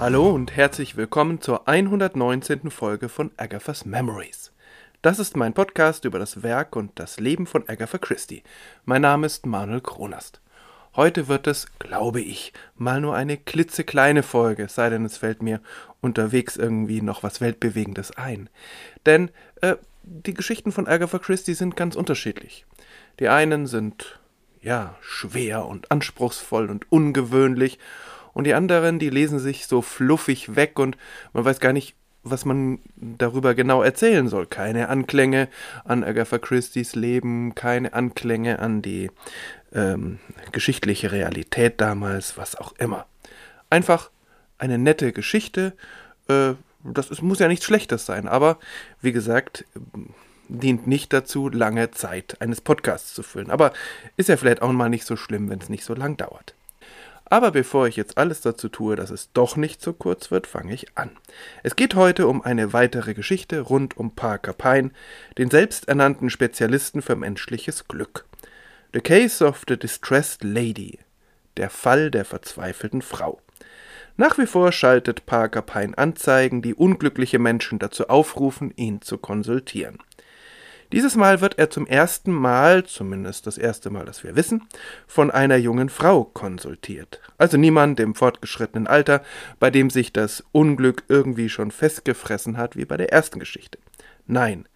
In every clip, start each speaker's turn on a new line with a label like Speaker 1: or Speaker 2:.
Speaker 1: Hallo und herzlich willkommen zur 119. Folge von Agatha's Memories. Das ist mein Podcast über das Werk und das Leben von Agatha Christie. Mein Name ist Manuel Kronast. Heute wird es, glaube ich, mal nur eine klitzekleine Folge, sei denn es fällt mir unterwegs irgendwie noch was Weltbewegendes ein. Denn äh, die Geschichten von Agatha Christie sind ganz unterschiedlich. Die einen sind, ja, schwer und anspruchsvoll und ungewöhnlich, und die anderen, die lesen sich so fluffig weg und man weiß gar nicht, was man darüber genau erzählen soll. Keine Anklänge an Agatha Christie's Leben, keine Anklänge an die ähm, geschichtliche Realität damals, was auch immer. Einfach eine nette Geschichte. Äh, das ist, muss ja nichts Schlechtes sein, aber wie gesagt, dient nicht dazu, lange Zeit eines Podcasts zu füllen. Aber ist ja vielleicht auch mal nicht so schlimm, wenn es nicht so lang dauert. Aber bevor ich jetzt alles dazu tue, dass es doch nicht so kurz wird, fange ich an. Es geht heute um eine weitere Geschichte rund um Parker Pine, den selbsternannten Spezialisten für menschliches Glück. The Case of the Distressed Lady. Der Fall der verzweifelten Frau. Nach wie vor schaltet Parker Pine Anzeigen, die unglückliche Menschen dazu aufrufen, ihn zu konsultieren. Dieses Mal wird er zum ersten Mal, zumindest das erste Mal, das wir wissen, von einer jungen Frau konsultiert. Also niemand im fortgeschrittenen Alter, bei dem sich das Unglück irgendwie schon festgefressen hat wie bei der ersten Geschichte. Nein,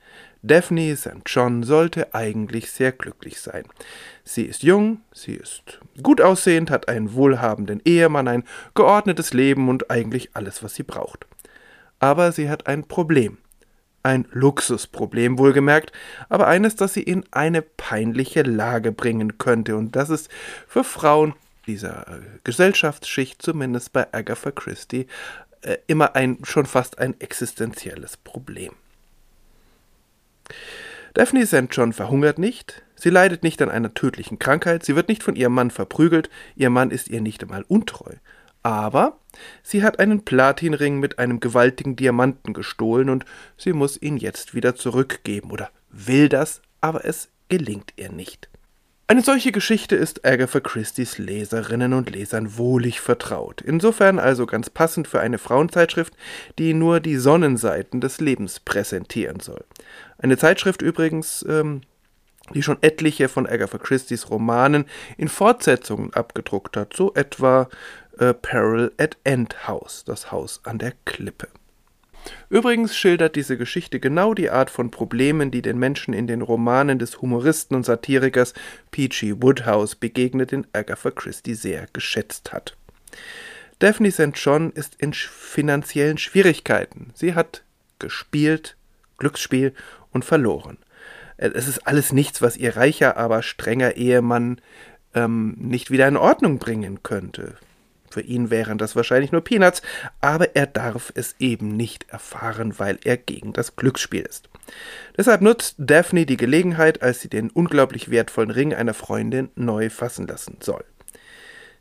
Speaker 1: Daphne St. John sollte eigentlich sehr glücklich sein. Sie ist jung, sie ist gut aussehend, hat einen wohlhabenden Ehemann, ein geordnetes Leben und eigentlich alles, was sie braucht. Aber sie hat ein Problem. Ein Luxusproblem wohlgemerkt, aber eines, das sie in eine peinliche Lage bringen könnte. Und das ist für Frauen dieser äh, Gesellschaftsschicht, zumindest bei Agatha Christie, äh, immer ein schon fast ein existenzielles Problem. Daphne St. John verhungert nicht, sie leidet nicht an einer tödlichen Krankheit, sie wird nicht von ihrem Mann verprügelt, ihr Mann ist ihr nicht einmal untreu. Aber sie hat einen Platinring mit einem gewaltigen Diamanten gestohlen und sie muss ihn jetzt wieder zurückgeben oder will das, aber es gelingt ihr nicht. Eine solche Geschichte ist Agatha Christie's Leserinnen und Lesern wohlig vertraut. Insofern also ganz passend für eine Frauenzeitschrift, die nur die Sonnenseiten des Lebens präsentieren soll. Eine Zeitschrift übrigens, ähm, die schon etliche von Agatha Christie's Romanen in Fortsetzungen abgedruckt hat, so etwa äh, Peril at End House, das Haus an der Klippe. Übrigens schildert diese Geschichte genau die Art von Problemen, die den Menschen in den Romanen des Humoristen und Satirikers P.G. Woodhouse begegnet, den Agatha Christie sehr geschätzt hat. Daphne St. John ist in finanziellen Schwierigkeiten. Sie hat gespielt, Glücksspiel und verloren. Äh, es ist alles nichts, was ihr reicher, aber strenger Ehemann ähm, nicht wieder in Ordnung bringen könnte. Für ihn wären das wahrscheinlich nur Peanuts, aber er darf es eben nicht erfahren, weil er gegen das Glücksspiel ist. Deshalb nutzt Daphne die Gelegenheit, als sie den unglaublich wertvollen Ring einer Freundin neu fassen lassen soll.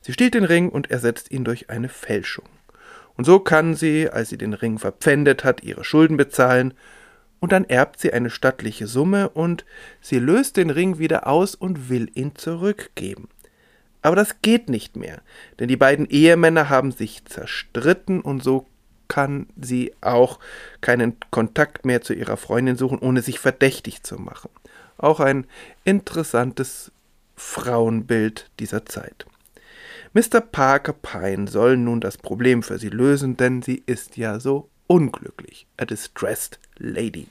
Speaker 1: Sie stiehlt den Ring und ersetzt ihn durch eine Fälschung. Und so kann sie, als sie den Ring verpfändet hat, ihre Schulden bezahlen, und dann erbt sie eine stattliche Summe und sie löst den Ring wieder aus und will ihn zurückgeben. Aber das geht nicht mehr, denn die beiden Ehemänner haben sich zerstritten und so kann sie auch keinen Kontakt mehr zu ihrer Freundin suchen, ohne sich verdächtig zu machen. Auch ein interessantes Frauenbild dieser Zeit. Mr. Parker Pine soll nun das Problem für sie lösen, denn sie ist ja so unglücklich. A distressed lady.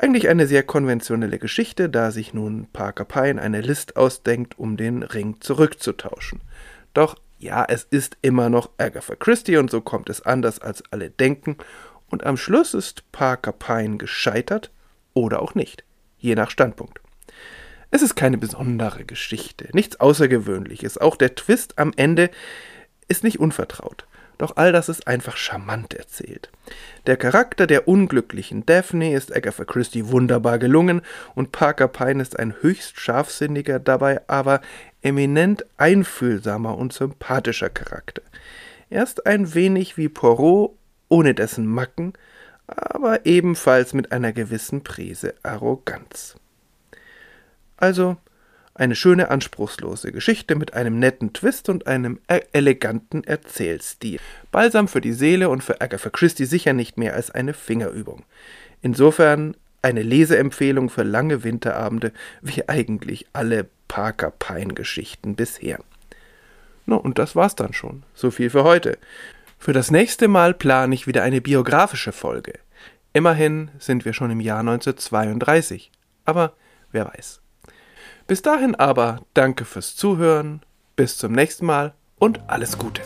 Speaker 1: Eigentlich eine sehr konventionelle Geschichte, da sich nun Parker Pine eine List ausdenkt, um den Ring zurückzutauschen. Doch ja, es ist immer noch Agatha Christie und so kommt es anders als alle denken und am Schluss ist Parker Pine gescheitert oder auch nicht, je nach Standpunkt. Es ist keine besondere Geschichte, nichts Außergewöhnliches, auch der Twist am Ende ist nicht unvertraut. Doch all das ist einfach charmant erzählt. Der Charakter der unglücklichen Daphne ist Agatha Christie wunderbar gelungen und Parker Pine ist ein höchst scharfsinniger, dabei aber eminent einfühlsamer und sympathischer Charakter. Er ist ein wenig wie Poirot, ohne dessen Macken, aber ebenfalls mit einer gewissen Prise Arroganz. Also Eine schöne, anspruchslose Geschichte mit einem netten Twist und einem e- eleganten Erzählstil. Balsam für die Seele und für Agatha Christie sicher nicht mehr als eine Fingerübung. Insofern eine Leseempfehlung für lange Winterabende, wie eigentlich alle Parker Pine Geschichten bisher. No, und das war's dann schon. So viel für heute. Für das nächste Mal plane ich wieder eine biografische Folge. Immerhin sind wir schon im Jahr 1932. Aber wer weiß. Bis dahin aber danke fürs Zuhören, bis zum nächsten Mal und alles Gute.